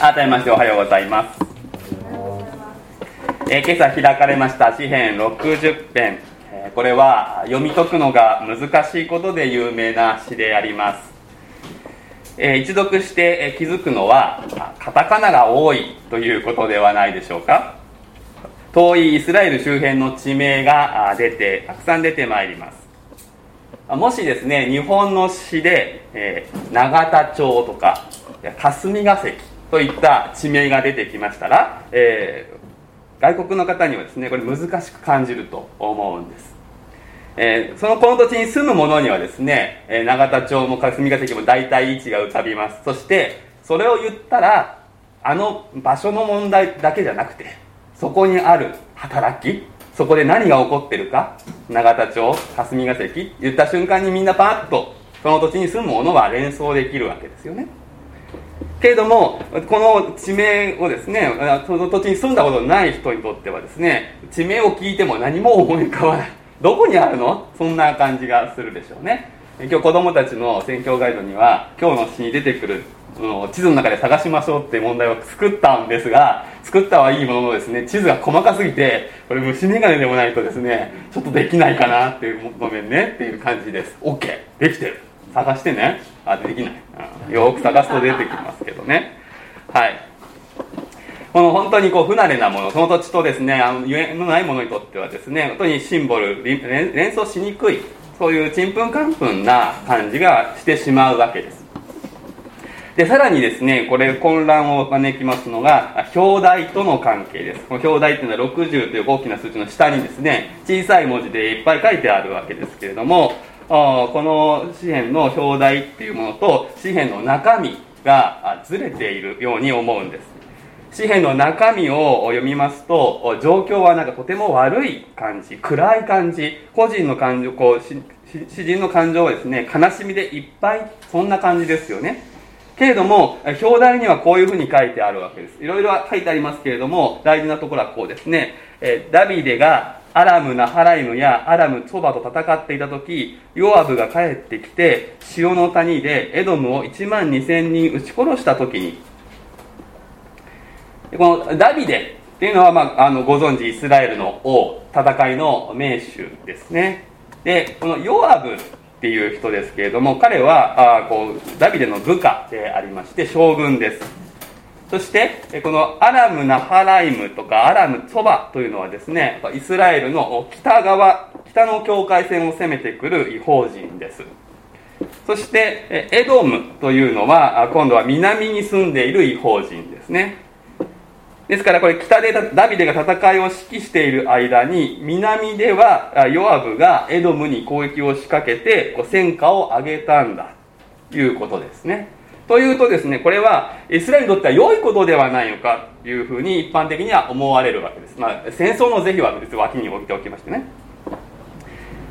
改めましておはようございます、えー、今朝開かれました詩編60編、えー、これは読み解くのが難しいことで有名な詩であります、えー、一読して、え気づくのはカタカナが多いということではないでしょうか。遠いイスラエル周辺の地名が出てたくさん出てまいります。もしですね日本の詩で、え、永田町とか霞が関といった地名が出てきましたら、えー、外国の方にはですねこれ難しく感じると思うんです、えー、そのこの土地に住む者にはですね、え永田町も霞が関も大体位置が浮かびます。そしてそれを言ったらあの場所の問題だけじゃなくてそこにある働きそこで何が起こってるか永田町霞が関言った瞬間にみんなパッとその土地に住む者は連想できるわけですよね。けれどもこの地名をですねその土地に住んだことのない人にとってはですね地名を聞いても何も思い浮かばない。どこにあるの？そんな感じがするでしょうね。今日子供たちの選挙ガイドには今日の詩に出てくる地図の中で探しましょうっていう問題を作ったんですが作ったはいいもののですね地図が細かすぎてこれ虫眼鏡でもないとですねちょっとできないかなっていうごめんねっていう感じです。OK できてる。探してね。あできない、うん、よく探すと出てきますけどね。はい。この本当にこう不慣れなものその土地とですねあのゆえのないものにとってはですね本当にシンボル連想しにくいそういうちんぷんかんぷんな感じがしてしまうわけです。でさらにですねこれ混乱を招きますのが表題との関係です。この表題っていうのは60という大きな数字の下にですね小さい文字でいっぱい書いてあるわけですけれどもこの紙幣の表題っていうものと紙幣の中身がずれているように思うんです。紙幣の中身を読みますと状況はなんかとても悪い感じ暗い感じ個人の感情こう詩人の感情はですね悲しみでいっぱいそんな感じですよね。けれども表題にはこういうふうに書いてあるわけです。いろいろ書いてありますけれども大事なところはこうですね。ダビデがアラム・ナハライムやアラム・ツォバと戦っていた時ヨアブが帰ってきて潮の谷でエドムを1万2000人撃ち殺した時にこのダビデっていうのは、まあ、あのご存知イスラエルの王戦いの名手ですね。でこのヨアブっていう人ですけれども彼はあこうダビデの部下でありまして将軍です。そしてこのアラム・ナハライムとかアラム・ソバというのはですねイスラエルの北側北の境界線を攻めてくる違法人です。そしてエドムというのは今度は南に住んでいる違法人ですね。ですからこれ北でダビデが戦いを指揮している間に南ではヨアブがエドムに攻撃を仕掛けて戦果を上げたんだということですね。というとですねこれはイスラエルにとっては良いことではないのかというふうに一般的には思われるわけです、まあ、戦争の是非は別に脇に置いておきましてね。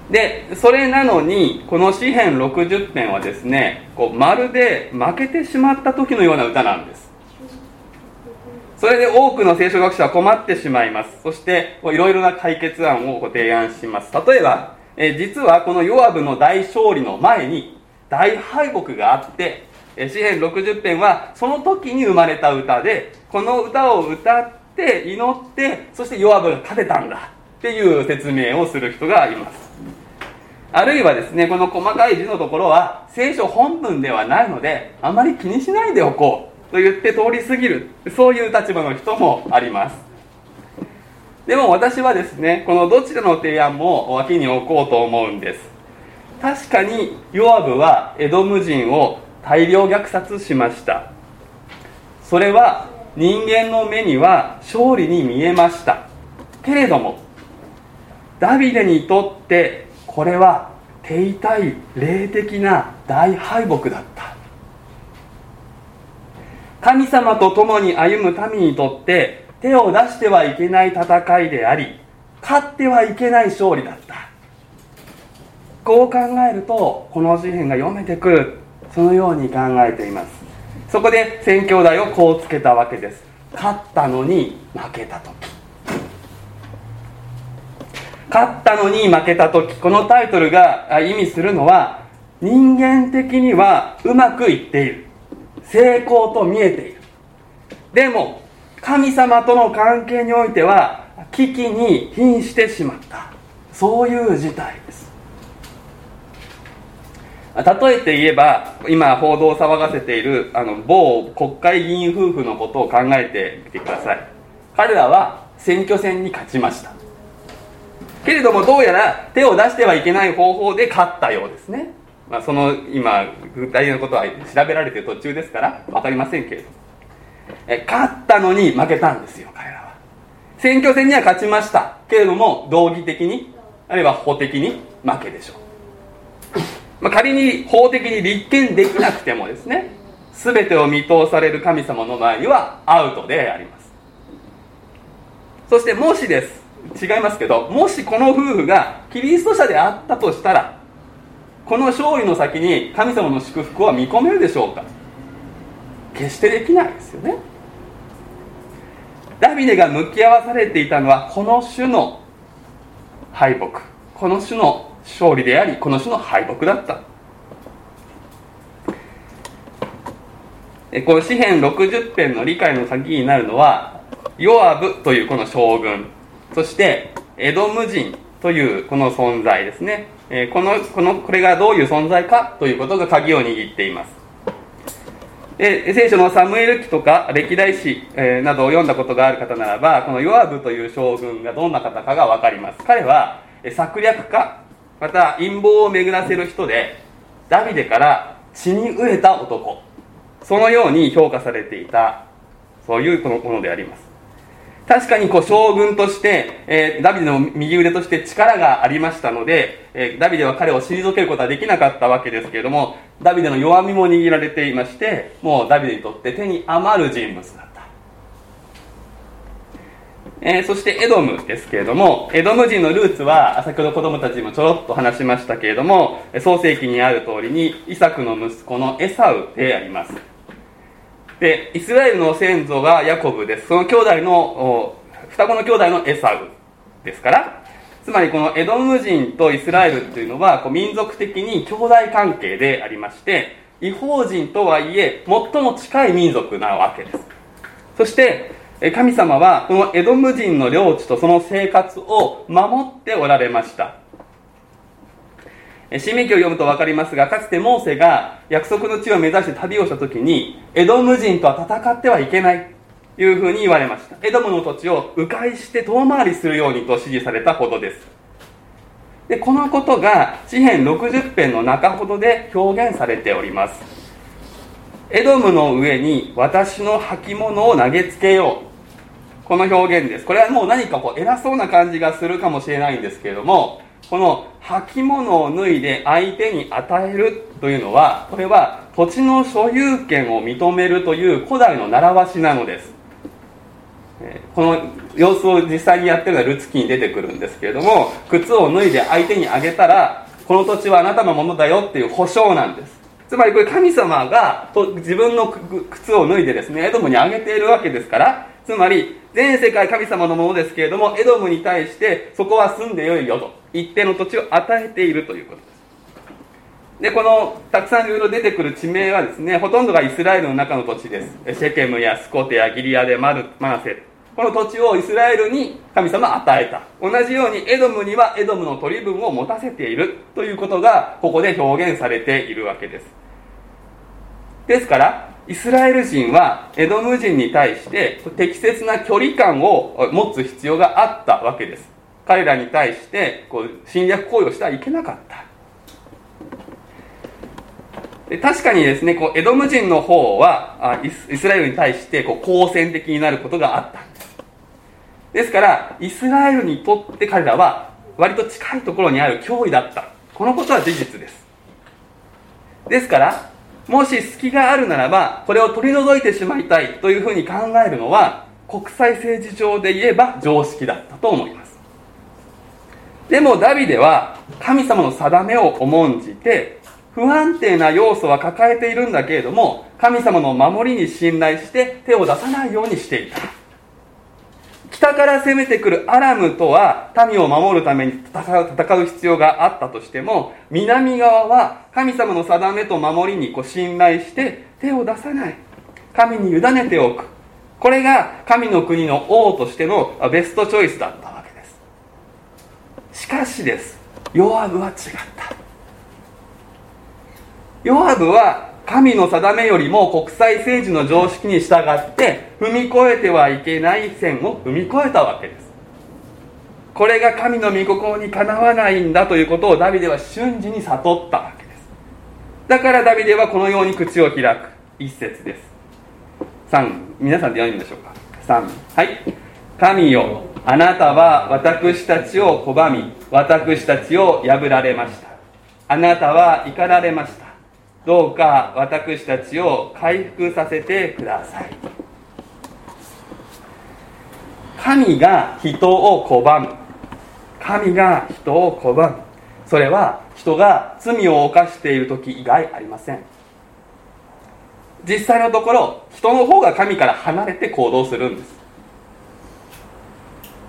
でそれなのにこの詩編60編はですねこうまるで負けてしまった時のような歌なんです。それで多くの聖書学者は困ってしまいます。そしていろいろな解決案をご提案します。例えば、え実はこのヨアブの大勝利の前に大敗北があって詩編60編はその時に生まれた歌でこの歌を歌って祈ってそしてヨアブが勝てたんだっていう説明をする人がいます。あるいはですねこの細かい字のところは聖書本文ではないのであまり気にしないでおこうと言って通り過ぎるそういう立場の人もあります。でも私はですねこのどちらの提案も脇に置こうと思うんです。確かにヨアブはエドム人を大量虐殺しました。それは人間の目には勝利に見えました。けれどもダビデにとってこれは手痛い霊的な大敗北だった。神様と共に歩む民にとって手を出してはいけない戦いであり勝ってはいけない勝利だった。こう考えるとこの詩篇が読めてくる。そのように考えています。そこで宣教題をこうつけたわけです。勝ったのに負けた時。勝ったのに負けた時。このタイトルが意味するのは人間的にはうまくいっている。成功と見えている。でも神様との関係においては危機に瀕してしまった。そういう事態です。例えて言えば今報道を騒がせているあの某国会議員夫婦のことを考えてみてください。彼らは選挙戦に勝ちました。けれどもどうやら手を出してはいけない方法で勝ったようですね、まあ、その今具体的なことは調べられている途中ですから分かりませんけれどえ勝ったのに負けたんですよ彼らは。選挙戦には勝ちました。けれども道義的にあるいは法的に負けでしょう。まあ、仮に法的に立件できなくてもですね全てを見通される神様の前にはアウトであります。そしてもしです。違いますけどもしこの夫婦がキリスト者であったとしたらこの勝利の先に神様の祝福は見込めるでしょうか？決してできないですよね。ダビデが向き合わされていたのはこの種の敗北この種の勝利でありこの種の敗北だった。この詩篇60編の理解の鍵になるのはヨアブというこの将軍。そしてエドム人というこの存在ですね。このこのこれがどういう存在かということが鍵を握っています。で聖書のサムエル記とか歴代史、などを読んだことがある方ならばこのヨアブという将軍がどんな方かが分かります。彼は策略家また陰謀を巡らせる人でダビデから血に飢えた男。そのように評価されていた。そういうこのものであります。確かにこう将軍として、えー、ダビデの右腕として力がありましたので、えー、ダビデは彼を退けることはできなかったわけですけれどもダビデの弱みも握られていましてもうダビデにとって手に余る人物だ。えー、そしてエドムですけれどもエドム人のルーツは先ほど子供たちもちょろっと話しましたけれども創世記にある通りにイサクの息子のエサウであります。でイスラエルの先祖がヤコブです。その兄弟の双子の兄弟のエサウですからつまりこのエドム人とイスラエルというのはこう民族的に兄弟関係でありまして違法人とはいえ最も近い民族なわけです。そして神様はこのエドム人の領地とその生活を守っておられました。新明記を読むと分かりますがかつてモーセが約束の地を目指して旅をした時にエドム人とは戦ってはいけないというふうに言われました。エドムの土地を迂回して遠回りするようにと指示されたほどです。でこのことが詩篇60編の中ほどで表現されております。エドムの上に私の履物を投げつけよう。この表現です。これはもう何かこう偉そうな感じがするかもしれないんですけれどもこの履物を脱いで相手に与えるというのはこれは土地の所有権を認めるという古代の習わしなのです。この様子を実際にやってるのはルツキに出てくるんですけれども靴を脱いで相手にあげたらこの土地はあなたのものだよっていう保証なんです。つまりこれ神様が自分の靴を脱いでですねエドムにあげているわけですからつまり全世界神様のものですけれどもエドムに対してそこは住んでよいよと。一定の土地を与えているということです。でこのたくさんいろいろ出てくる地名はですねほとんどがイスラエルの中の土地です。シェケムやスコテやギリアでマルマナセ。この土地をイスラエルに神様与えた。同じようにエドムにはエドムの取り分を持たせているということがここで表現されているわけです。ですからイスラエル人はエドム人に対して適切な距離感を持つ必要があったわけです。彼らに対してこう侵略行為をしてはいけなかった。確かにですねこうエドム人の方はイスラエルに対してこう好戦的になることがあった。んですですからイスラエルにとって彼らは割と近いところにある脅威だった。このことは事実です。ですからもし隙があるならばこれを取り除いてしまいたいというふうに考えるのは国際政治上で言えば常識だったと思います。でもダビデは神様の定めを重んじて不安定な要素は抱えているんだけれども神様の守りに信頼して手を出さないようにしていた。北から攻めてくるアラムとは民を守るために戦う戦う必要があったとしても南側は神様の定めと守りにこう信頼して手を出さない。神に委ねておく。これが神の国の王としてのベストチョイスだったわけです。しかしです。ヨアブは違った。ヨアブは神の定めよりも国際政治の常識に従って踏み越えてはいけない線を踏み越えたわけです。これが神の御心にかなわないんだということをダビデは瞬時に悟ったわけです。だからダビデはこのように口を開く。一節です。3皆さんで読んでみましょうか。3はい。神よあなたは私たちを拒み私たちを破られました。あなたは怒られました。どうか私たちを回復させてください。神が人を拒む。神が人を拒む。それは人が罪を犯している時以外ありません。実際のところ人の方が神から離れて行動するんです。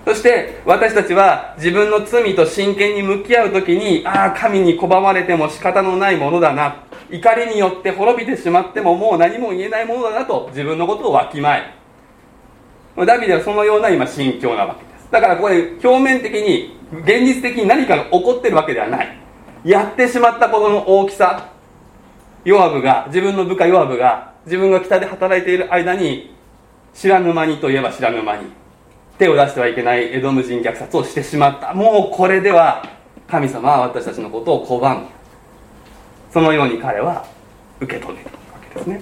そして私たちは自分の罪と真剣に向き合う時にああ神に拒まれても仕方のないものだな。怒りによって滅びてしまってももう何も言えないものだなと自分のことをわきまえる。ダビデはそのような今心境なわけです。だからこれ表面的に現実的に何かが起こってるわけではない。やってしまったことの大きさ。ヨアブが自分の部下ヨアブが自分が北で働いている間に知らぬ間にといえば知らぬ間に手を出してはいけないエドム人虐殺をしてしまった。もうこれでは神様は私たちのことを拒む。そのように彼は受け止めたわけですね。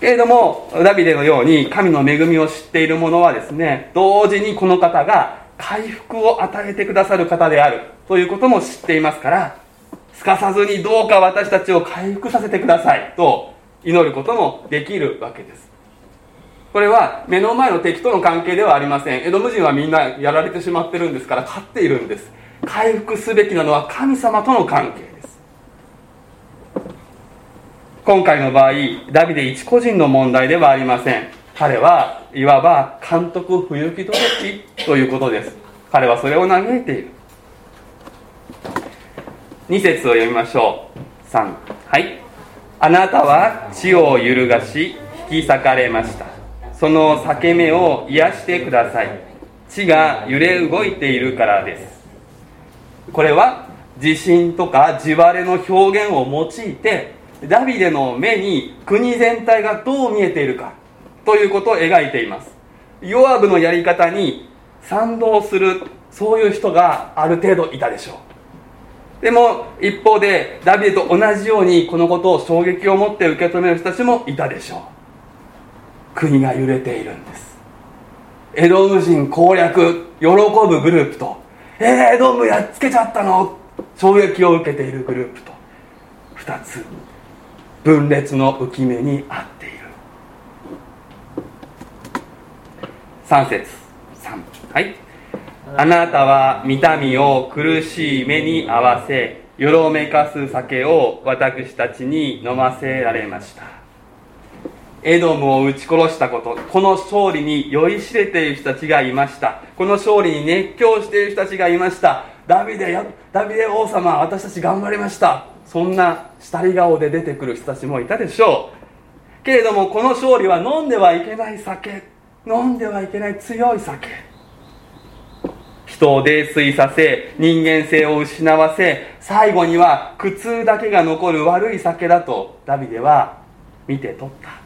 けれどもダビデのように神の恵みを知っている者はですね同時にこの方が回復を与えてくださる方であるということも知っていますからすかさずにどうか私たちを回復させてくださいと祈ることもできるわけです。これは目の前の敵との関係ではありません。エドム人はみんなやられてしまってるんですから勝っているんです。回復すべきなのは神様との関係です。今回の場合ダビデ一個人の問題ではありません。彼はいわば監督不行き届きということです。彼はそれを嘆いている。2節を読みましょう。3はい。あなたは地を揺るがし引き裂かれました。その裂け目を癒してください。地が揺れ動いているからです。これは地震とか地割れの表現を用いてダビデの目に国全体がどう見えているかということを描いています。ヨアブのやり方に賛同するそういう人がある程度いたでしょう。でも一方でダビデと同じようにこのことを衝撃を持って受け止める人たちもいたでしょう。国が揺れているんです。エドム人攻略喜ぶグループとえー、エドムやっつけちゃったの。衝撃を受けているグループと。2つ。分裂の浮き目にあっている。3節。3はい。あなたは見た目を苦しい目に合わせよろめかす酒を私たちに飲ませられました。エドムを撃ち殺したことこの勝利に酔いしれている人たちがいました。この勝利に熱狂している人たちがいました。ダビデやダビデ王様私たち頑張りました。そんな下り顔で出てくる人たちもいたでしょう。けれどもこの勝利は飲んではいけない酒。飲んではいけない強い酒。人を泥酔させ人間性を失わせ最後には苦痛だけが残る悪い酒だとダビデは見て取った。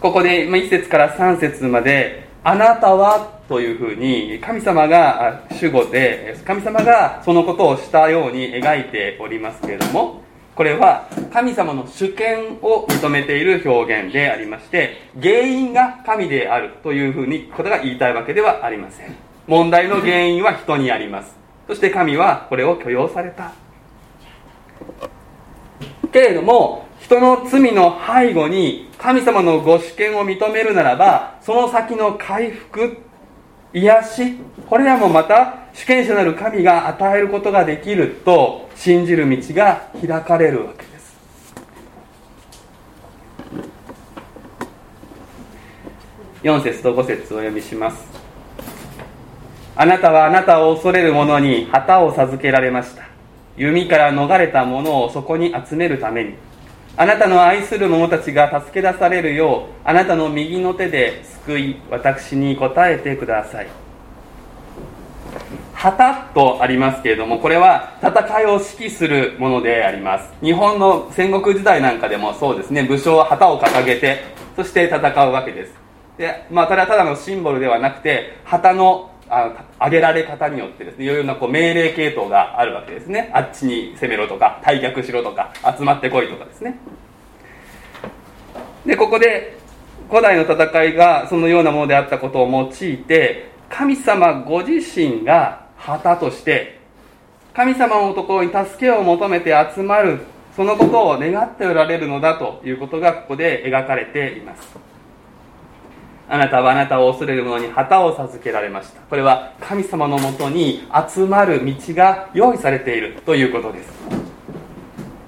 ここで1節から3節まで「あなたは」というふうに神様が主語で神様がそのことをしたように描いておりますけれどもこれは神様の主権を認めている表現でありまして原因が神であるというふうにことが言いたいわけではありません。問題の原因は人にあります。そして神はこれを許容された。けれども人の罪の背後に神様のご主権を認めるならばその先の回復癒しこれらもまた主権者なる神が与えることができると信じる道が開かれるわけです。4節と5節をお読みします。あなたはあなたを恐れる者に旗を授けられました。弓から逃れた者をそこに集めるために。あなたの愛する者たちが助け出されるようあなたの右の手で救い私に答えてください。旗とありますけれどもこれは戦いを指揮するものであります。日本の戦国時代なんかでもそうですね。武将は旗を掲げてそして戦うわけです。で、まあ、ただただのシンボルではなくて旗のあ上げられ方によってですねいろいろなこう命令系統があるわけですね。あっちに攻めろとか退却しろとか集まってこいとかですね。でここで古代の戦いがそのようなものであったことを用いて神様ご自身が旗として神様のところに助けを求めて集まるそのことを願っておられるのだということがここで描かれています。あなたはあなたを恐れる者に旗を授けられました。これは神様のもとに集まる道が用意されているということです。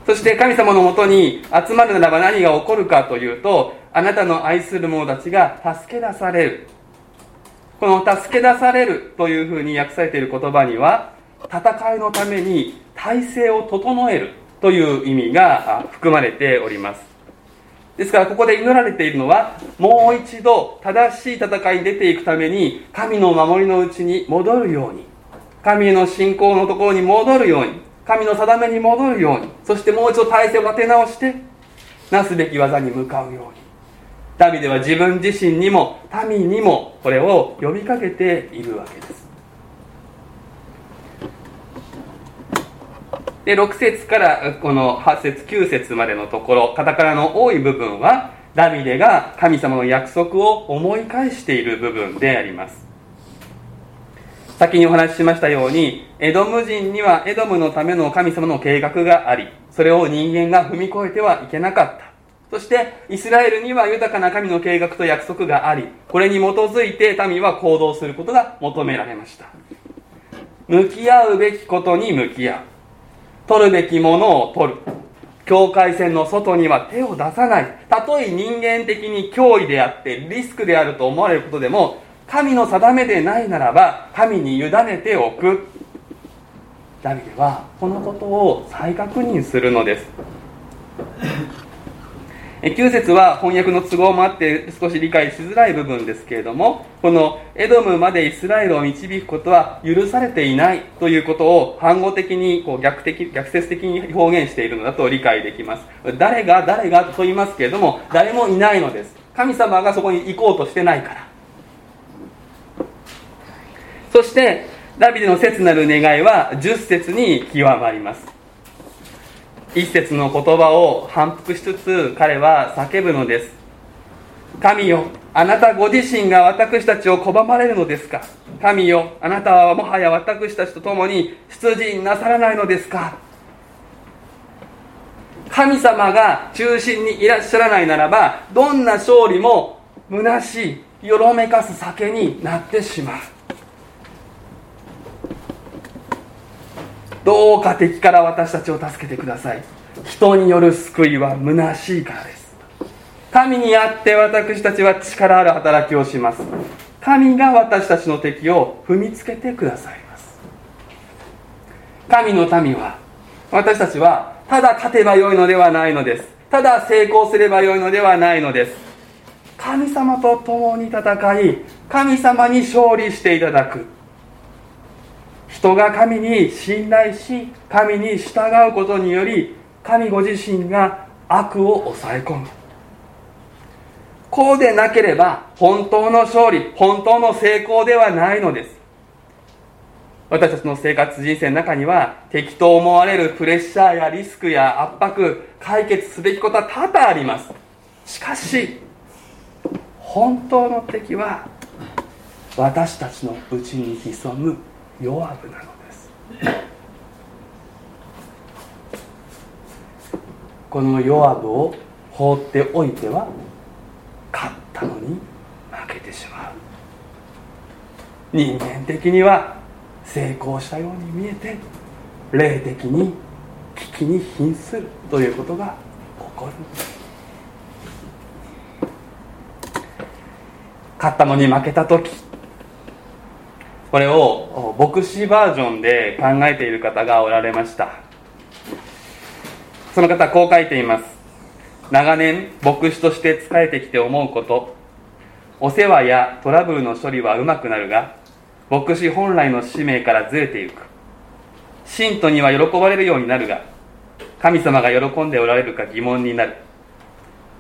そして神様のもとに集まるならば何が起こるかというとあなたの愛する者たちが助け出される。この助け出されるというふうに訳されている言葉には戦いのために体制を整えるという意味が含まれております。ですからここで祈られているのはもう一度正しい戦いに出ていくために神の守りのうちに戻るように神への信仰のところに戻るように神の定めに戻るようにそしてもう一度体制を立て直してなすべき技に向かうように。ダビデは自分自身にも民にもこれを呼びかけているわけです。で6節からこの8節9節までのところカタカナの多い部分はダビデが神様の約束を思い返している部分であります。先にお話ししましたようにエドム人にはエドムのための神様の計画がありそれを人間が踏み越えてはいけなかった。そしてイスラエルには豊かな神の計画と約束がありこれに基づいて民は行動することが求められました。向き合うべきことに向き合う。取るべきものを取る。境界線の外には手を出さない。たとえ人間的に脅威であってリスクであると思われることでも神の定めでないならば神に委ねておく。ダビデはこのことを再確認するのです。9節は翻訳の都合もあって少し理解しづらい部分ですけれどもこのエドムまでイスラエルを導くことは許されていないということを反語的にこう逆的逆説的に表現しているのだと理解できます。誰が誰がと言いますけれども誰もいないのです。神様がそこに行こうとしてないから。そしてダビデの切なる願いは10節に極まります。一節の言葉を反復しつつ彼は叫ぶのです。神よあなたご自身が私たちを拒まれるのですか？神よあなたはもはや私たちと共に出陣なさらないのですか？神様が中心にいらっしゃらないならばどんな勝利も虚しいよろめかす酒になってしまう。どうか敵から私たちを助けてください。人による救いは虚しいからです。神にあって私たちは力ある働きをします。神が私たちの敵を踏みつけてくださいます。神の民は私たちはただ勝てばよいのではないのです。ただ成功すればよいのではないのです。神様と共に戦い神様に勝利していただく。人が神に信頼し神に従うことにより神ご自身が悪を抑え込む。こうでなければ本当の勝利本当の成功ではないのです。私たちの生活人生の中には敵と思われるプレッシャーやリスクや圧迫解決すべきことは多々あります。しかし本当の敵は私たちのうちに潜む。ヨアブなのです。このヨアブを放っておいては勝ったのに負けてしまう。人間的には成功したように見えて霊的に危機に瀕するということが起こる。勝ったのに負けた時これを牧師バージョンで考えている方がおられました。その方こう書いています。長年牧師として仕えてきて思うこと。お世話やトラブルの処理はうまくなるが牧師本来の使命からずれていく。信徒には喜ばれるようになるが神様が喜んでおられるか疑問になる。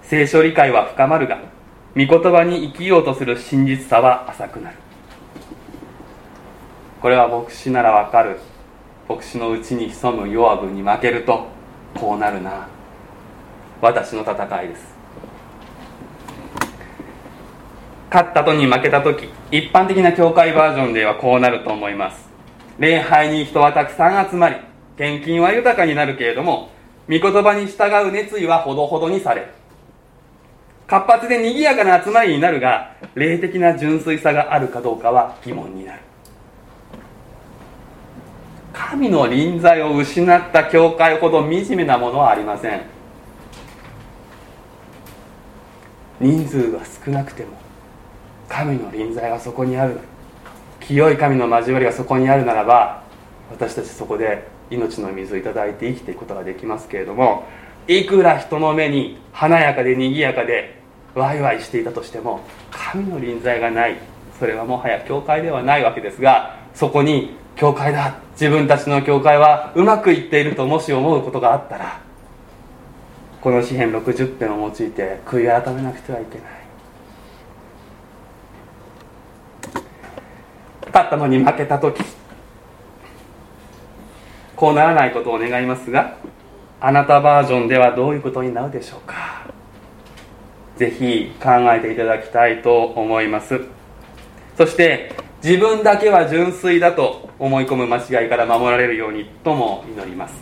聖書理解は深まるが御言葉に生きようとする真実さは浅くなる。これは牧師ならわかる。牧師のうちに潜む弱分に負けるとこうなるな。私の戦いです。勝ったとに負けた時一般的な教会バージョンではこうなると思います。礼拝に人はたくさん集まり献金は豊かになるけれども御言葉に従う熱意はほどほどにされる活発で賑やかな集まりになるが霊的な純粋さがあるかどうかは疑問になる。神の臨在を失った教会ほど惨めなものはありません。人数が少なくても神の臨在がそこにある清い神の交わりがそこにあるならば私たちそこで命の水をいただいて生きていくことができますけれどもいくら人の目に華やかで賑やかでワイワイしていたとしても神の臨在がない。それはもはや教会ではないわけですがそこに教会だ。自分たちの教会はうまくいっているともし思うことがあったらこの詩篇60編を用いて悔い改めなくてはいけない。勝ったのに負けた時こうならないことを願いますがあなたバージョンではどういうことになるでしょうか。ぜひ考えていただきたいと思います。そして自分だけは純粋だと思い込む間違いから守られるようにとも祈ります。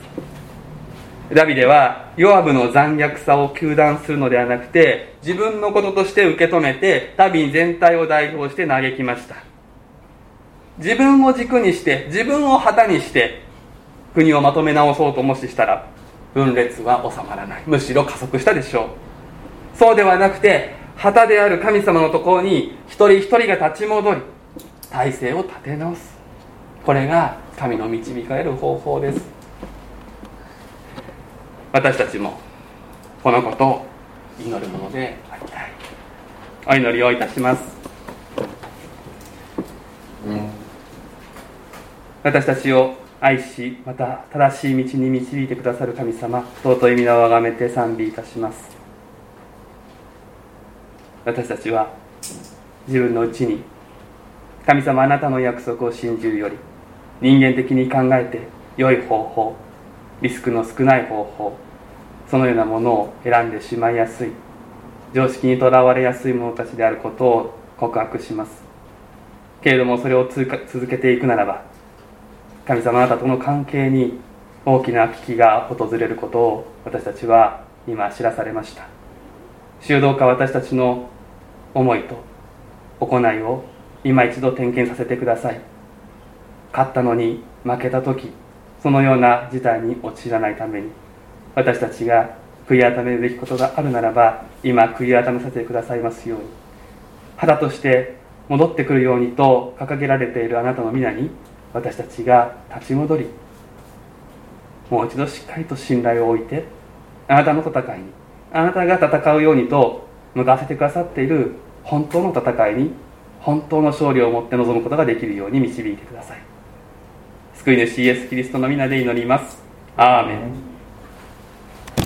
ダビデはヨアブの残虐さを糾弾するのではなくて自分のこととして受け止めて民全体を代表して嘆きました。自分を軸にして自分を旗にして国をまとめ直そうともししたら分裂は収まらない。むしろ加速したでしょう。そうではなくて旗である神様のところに一人一人が立ち戻り体制を立て直す。これが神の導かれる方法です。私たちもこのことを祈るものでありたい。お祈りをいたします、うん、私たちを愛しまた正しい道に導いてくださる神様尊い皆をあがめて賛美いたします。私たちは自分のうちに神様あなたの約束を信じるより人間的に考えて良い方法リスクの少ない方法そのようなものを選んでしまいやすい常識にとらわれやすい者たちであることを告白します。けれどもそれを続けていくならば神様あなたとの関係に大きな危機が訪れることを私たちは今知らされました。修道家私たちの思いと行いを今一度点検させてください。勝ったのに負けた時そのような事態に陥らないために私たちが悔い改めるべきことがあるならば今悔い改めさせてくださいますように。肌として戻ってくるようにと掲げられているあなたの皆に私たちが立ち戻りもう一度しっかりと信頼を置いてあなたの戦いにあなたが戦うようにと向かわせてくださっている本当の戦いに本当の勝利をもって臨むことができるように導いてください。救い主イエス・キリストの皆で祈ります。アーメン。